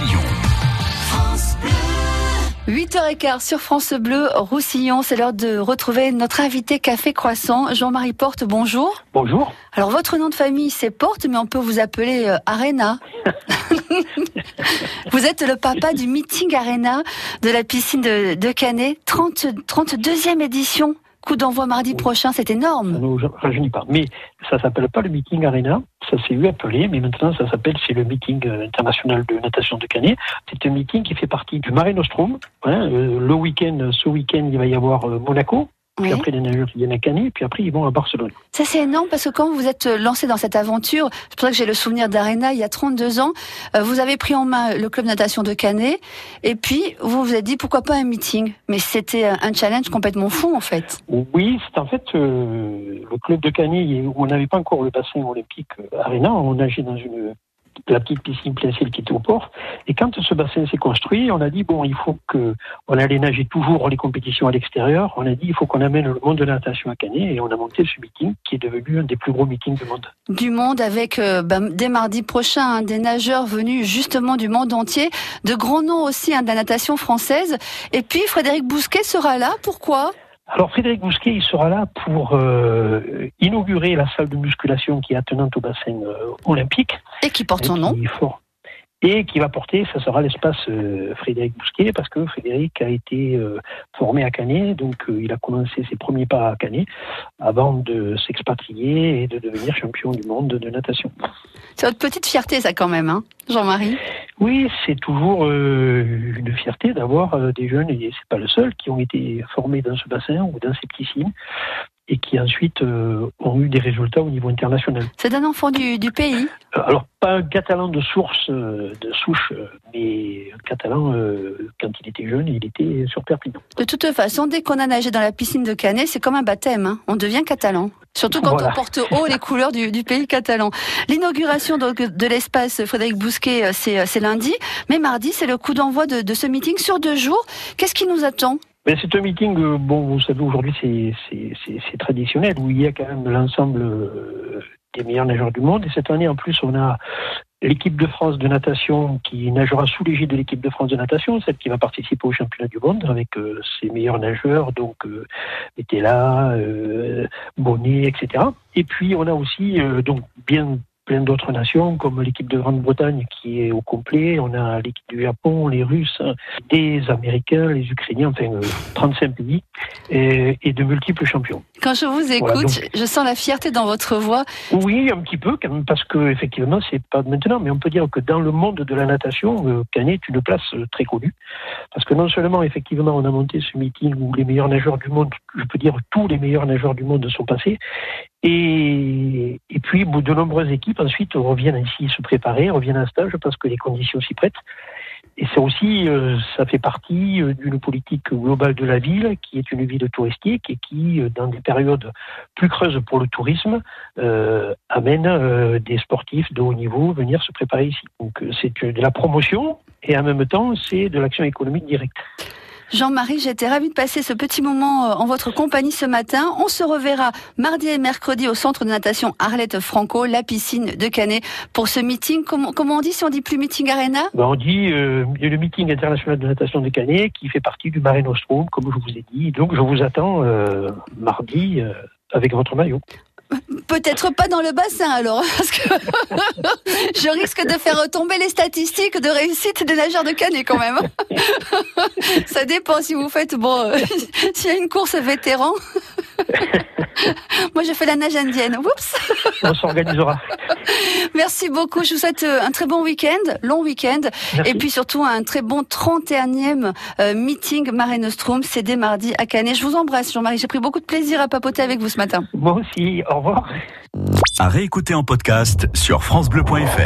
Roussillon. 8h15 sur France Bleu, Roussillon. C'est l'heure de retrouver notre invité Café Croissant. Jean-Marie Porte, bonjour. Bonjour. Alors, votre nom de famille, c'est Porte, mais on peut vous appeler euh, Arena. vous êtes le papa du meeting Arena de la piscine de, de Canet. 30, 32e édition. Coup d'envoi mardi prochain, c'est énorme. Pas. Mais ça s'appelle pas le meeting Arena. Ça s'est eu appelé, mais maintenant ça s'appelle c'est le meeting euh, international de natation de Canet. C'est un meeting qui fait partie du Mare Nostrum. Hein, euh, le week-end, ce week-end, il va y avoir euh, Monaco. Puis Oui. après les nageurs viennent à Canet, puis après ils vont à Barcelone. Ça, c'est énorme parce que quand vous êtes lancé dans cette aventure, c'est pour ça que j'ai le souvenir d'Arena il y a 32 ans, euh, vous avez pris en main le club natation de Canet et puis vous vous êtes dit pourquoi pas un meeting? Mais c'était un challenge complètement fou en fait. Oui, c'est en fait euh, le club de Canet où on n'avait pas encore le bassin olympique euh, Arena. On nageait dans une la petite piscine plein ciel qui était au port. Et quand ce bassin s'est construit, on a dit bon, il faut que on allait nager toujours les compétitions à l'extérieur. On a dit il faut qu'on amène le monde de la natation à Canet et on a monté ce meeting qui est devenu un des plus gros meetings du monde. Du monde avec euh, ben, dès mardi prochain hein, des nageurs venus justement du monde entier, de grands noms aussi hein, de la natation française. Et puis Frédéric Bousquet sera là. Pourquoi? Alors Frédéric Bousquet, il sera là pour euh, inaugurer la salle de musculation qui est attenante au bassin euh, olympique. Et qui porte son nom. fort. Et qui va porter, ça sera l'espace euh, Frédéric Bousquet, parce que Frédéric a été euh, formé à Canet, donc euh, il a commencé ses premiers pas à Canet avant de s'expatrier et de devenir champion du monde de natation. C'est votre petite fierté ça quand même, hein, Jean-Marie? Oui, c'est toujours une fierté d'avoir des jeunes, et c'est pas le seul, qui ont été formés dans ce bassin ou dans ces piscines et qui ensuite euh, ont eu des résultats au niveau international. C'est un enfant du, du pays. Euh, Alors, pas un catalan de source, euh, de souche, mais un catalan, euh, quand il était jeune, il était sur Perpignan. De toute façon, dès qu'on a nagé dans la piscine de Canet, c'est comme un baptême. hein. On devient catalan. Surtout quand Voilà. on porte haut les couleurs du, du pays catalan. L'inauguration de l'espace Frédéric Bousquet, c'est c'est lundi. Mais mardi, c'est le coup d'envoi de, de ce meeting sur deux jours. Qu'est-ce qui nous attend? Mais c'est un meeting, euh, bon, vous savez, aujourd'hui, c'est- traditionnel, où il y a quand même l'ensemble euh, des meilleurs nageurs du monde. Et cette année, en plus, on a l'équipe de France de natation qui nagera sous l'égide de l'équipe de France de natation, celle qui va participer au championnat du monde avec euh, ses meilleurs nageurs, donc Metella, Bonnet, etc. Et puis, on a aussi, donc, bien plein d'autres nations, comme l'équipe de Grande-Bretagne qui est au complet. On a l'équipe du Japon, les Russes, des Américains, les Ukrainiens, enfin euh, 35 pays et, et de multiples champions. Quand je vous écoute, Voilà, donc- je sens la fierté dans votre voix. Oui, un petit peu quand même, parce que effectivement, c'est pas de maintenant, mais on peut dire que dans le monde de la natation, euh, Canet est une place euh, très connue, parce que non seulement effectivement on a monté ce meeting où les meilleurs nageurs du monde, je peux dire tous les meilleurs nageurs du monde sont passés, et, et puis de nombreuses équipes ensuite reviennent ici se préparer, reviennent à un stage parce que les conditions s'y prêtent. Et ça aussi, euh, ça fait partie euh, d'une politique globale de la ville, qui est une ville touristique et qui, euh, dans des périodes plus creuses pour le tourisme, amène des sportifs de haut niveau venir se préparer ici. Donc c'est de la promotion et en même temps c'est de l'action économique directe. Jean-Marie, j'étais ravie de passer ce petit moment euh, en votre compagnie ce matin. On se reverra mardi et mercredi au centre de natation Arlette Franco, la piscine de Canet, pour ce meeting. Comment, comment on dit si on dit plus meeting arena? Ben, on dit euh, le meeting international de natation des Canet qui fait partie du Mare Nostrum, comme je vous ai dit. Donc je vous attends euh, mardi euh, avec votre maillot. Peut-être pas dans le bassin alors, parce que je risque de faire retomber les statistiques de réussite des nageurs de Canet quand même. Ça dépend si vous faites, bon, euh, s'il y a une course vétéran. Moi, je fais la nage indienne. Oups. On s'organisera. Merci beaucoup. Je vous souhaite euh, un très bon week-end, long week-end, et puis surtout un très bon 31e euh, meeting Mare Nostrum. C'est dès mardi à Canet. Je vous embrasse, Jean-Marie. J'ai pris beaucoup de plaisir à papoter avec vous ce matin. Moi aussi, au revoir. À réécouter en podcast sur FranceBleu.fr.